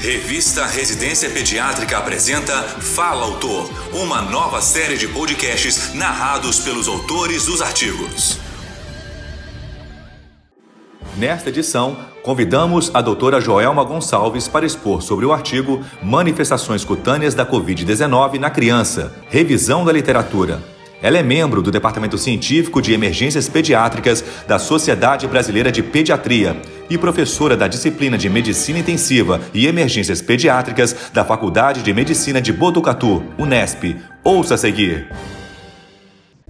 Revista Residência Pediátrica apresenta Fala Autor, uma nova série de podcasts narrados pelos autores dos artigos. Nesta edição, convidamos a doutora Joelma Gonçalves para expor sobre o artigo Manifestações cutâneas da Covid-19 na criança, revisão da literatura. Ela é membro do Departamento Científico de Emergências Pediátricas da Sociedade Brasileira de Pediatria e professora da disciplina de Medicina Intensiva e Emergências Pediátricas da Faculdade de Medicina de Botucatu, Unesp. Ouça a seguir.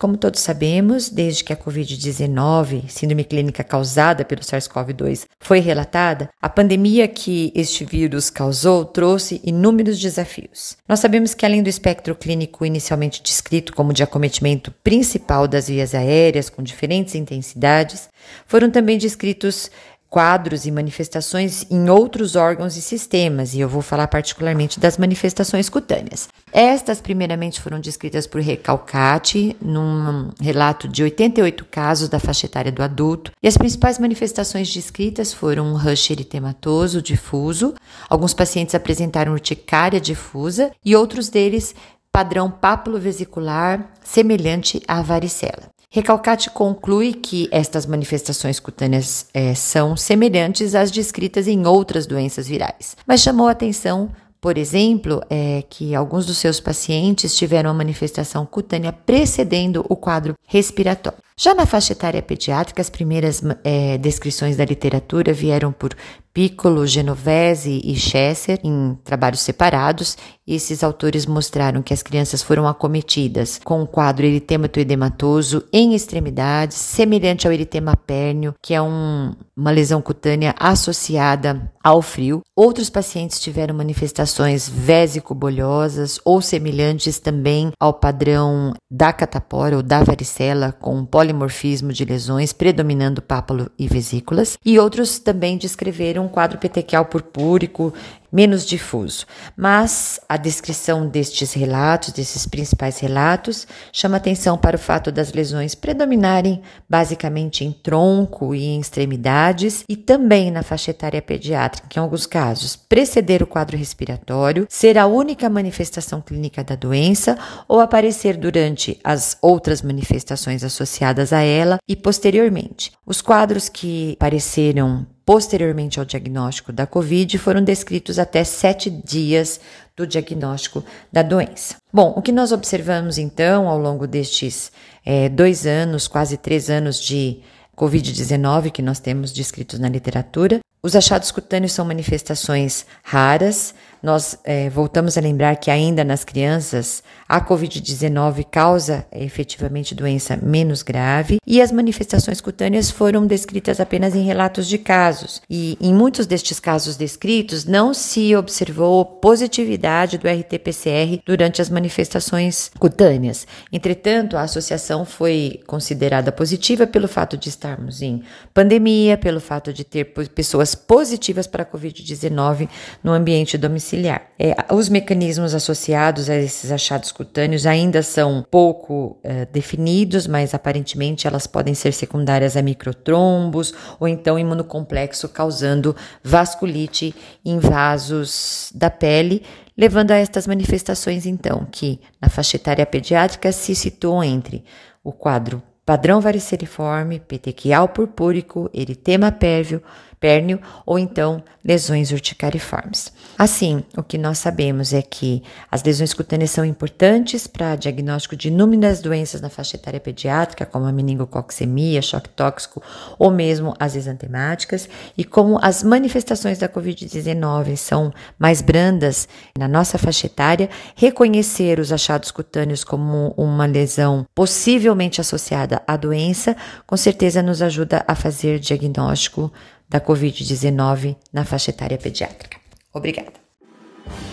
Como todos sabemos, desde que a Covid-19, síndrome clínica causada pelo SARS-CoV-2, foi relatada, a pandemia que este vírus causou trouxe inúmeros desafios. Nós sabemos que, além do espectro clínico inicialmente descrito como de acometimento principal das vias aéreas, com diferentes intensidades, foram também descritos quadros e manifestações em outros órgãos e sistemas, e eu vou falar particularmente das manifestações cutâneas. Estas, primeiramente, foram descritas por Recalcati, num relato de 88 casos da faixa etária do adulto, e as principais manifestações descritas foram um rush eritematoso difuso, alguns pacientes apresentaram urticária difusa e outros deles padrão pápulo-vesicular semelhante à varicela. Recalcate conclui que estas manifestações cutâneas é, são semelhantes às descritas em outras doenças virais, mas chamou a atenção por exemplo, é que alguns dos seus pacientes tiveram a manifestação cutânea precedendo o quadro respiratório. Já na faixa etária pediátrica, as primeiras é, descrições da literatura vieram por Piccolo, Genovese e Chesser em trabalhos separados. Esses autores mostraram que as crianças foram acometidas com um quadro eritêmato edematoso em extremidades, semelhante ao eritema pérneo, que é um, uma lesão cutânea associada ao frio. Outros pacientes tiveram manifestações vésico-bolhosas ou semelhantes também ao padrão da catapora ou da varicela, com um polimorfismo de lesões predominando pápulo e vesículas. E outros também descreveram um quadro petequial purpúrico menos difuso. Mas a descrição destes relatos, desses principais relatos, chama atenção para o fato das lesões predominarem basicamente em tronco e em extremidades e também na faixa etária pediátrica, que em alguns casos preceder o quadro respiratório, ser a única manifestação clínica da doença ou aparecer durante as outras manifestações associadas a ela e posteriormente. Os quadros que apareceram posteriormente ao diagnóstico da Covid foram descritos até sete dias do diagnóstico da doença. Bom, o que nós observamos então ao longo destes é, dois anos, quase três anos de Covid-19 que nós temos descritos na literatura, os achados cutâneos são manifestações raras, nós é, voltamos a lembrar que ainda nas crianças a Covid-19 causa efetivamente doença menos grave e as manifestações cutâneas foram descritas apenas em relatos de casos. E em muitos destes casos descritos não se observou positividade do RT-PCR durante as manifestações cutâneas. Entretanto, a associação foi considerada positiva pelo fato de estarmos em pandemia, pelo fato de ter pessoas positivas para a Covid-19 no ambiente domiciliar domiciliar. É, os mecanismos associados a esses achados cutâneos ainda são pouco é, definidos, mas aparentemente elas podem ser secundárias a microtrombos ou então imunocomplexo causando vasculite em vasos da pele, levando a estas manifestações, então, que na faixa etária pediátrica se situam entre o quadro padrão variceliforme, petequial purpúrico, eritema pérvio, pérneo ou então lesões urticariformes. Assim, o que nós sabemos é que as lesões cutâneas são importantes para diagnóstico de inúmeras doenças na faixa etária pediátrica, como a meningococcemia, choque tóxico ou mesmo as exantemáticas, e como as manifestações da COVID-19 são mais brandas na nossa faixa etária, reconhecer os achados cutâneos como uma lesão possivelmente associada à doença, com certeza nos ajuda a fazer diagnóstico da Covid-19 na faixa etária pediátrica. Obrigada.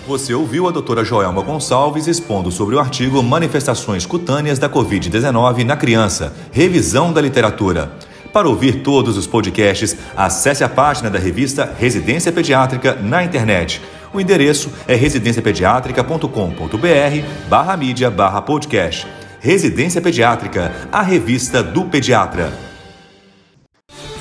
Você ouviu a doutora Joelma Gonçalves expondo sobre o artigo Manifestações Cutâneas da Covid-19 na Criança, revisão da literatura. Para ouvir todos os podcasts, acesse a página da revista Residência Pediátrica na internet. O endereço é residenciapediatrica.com.br barra mídia barra podcast. Residência Pediátrica, a revista do pediatra.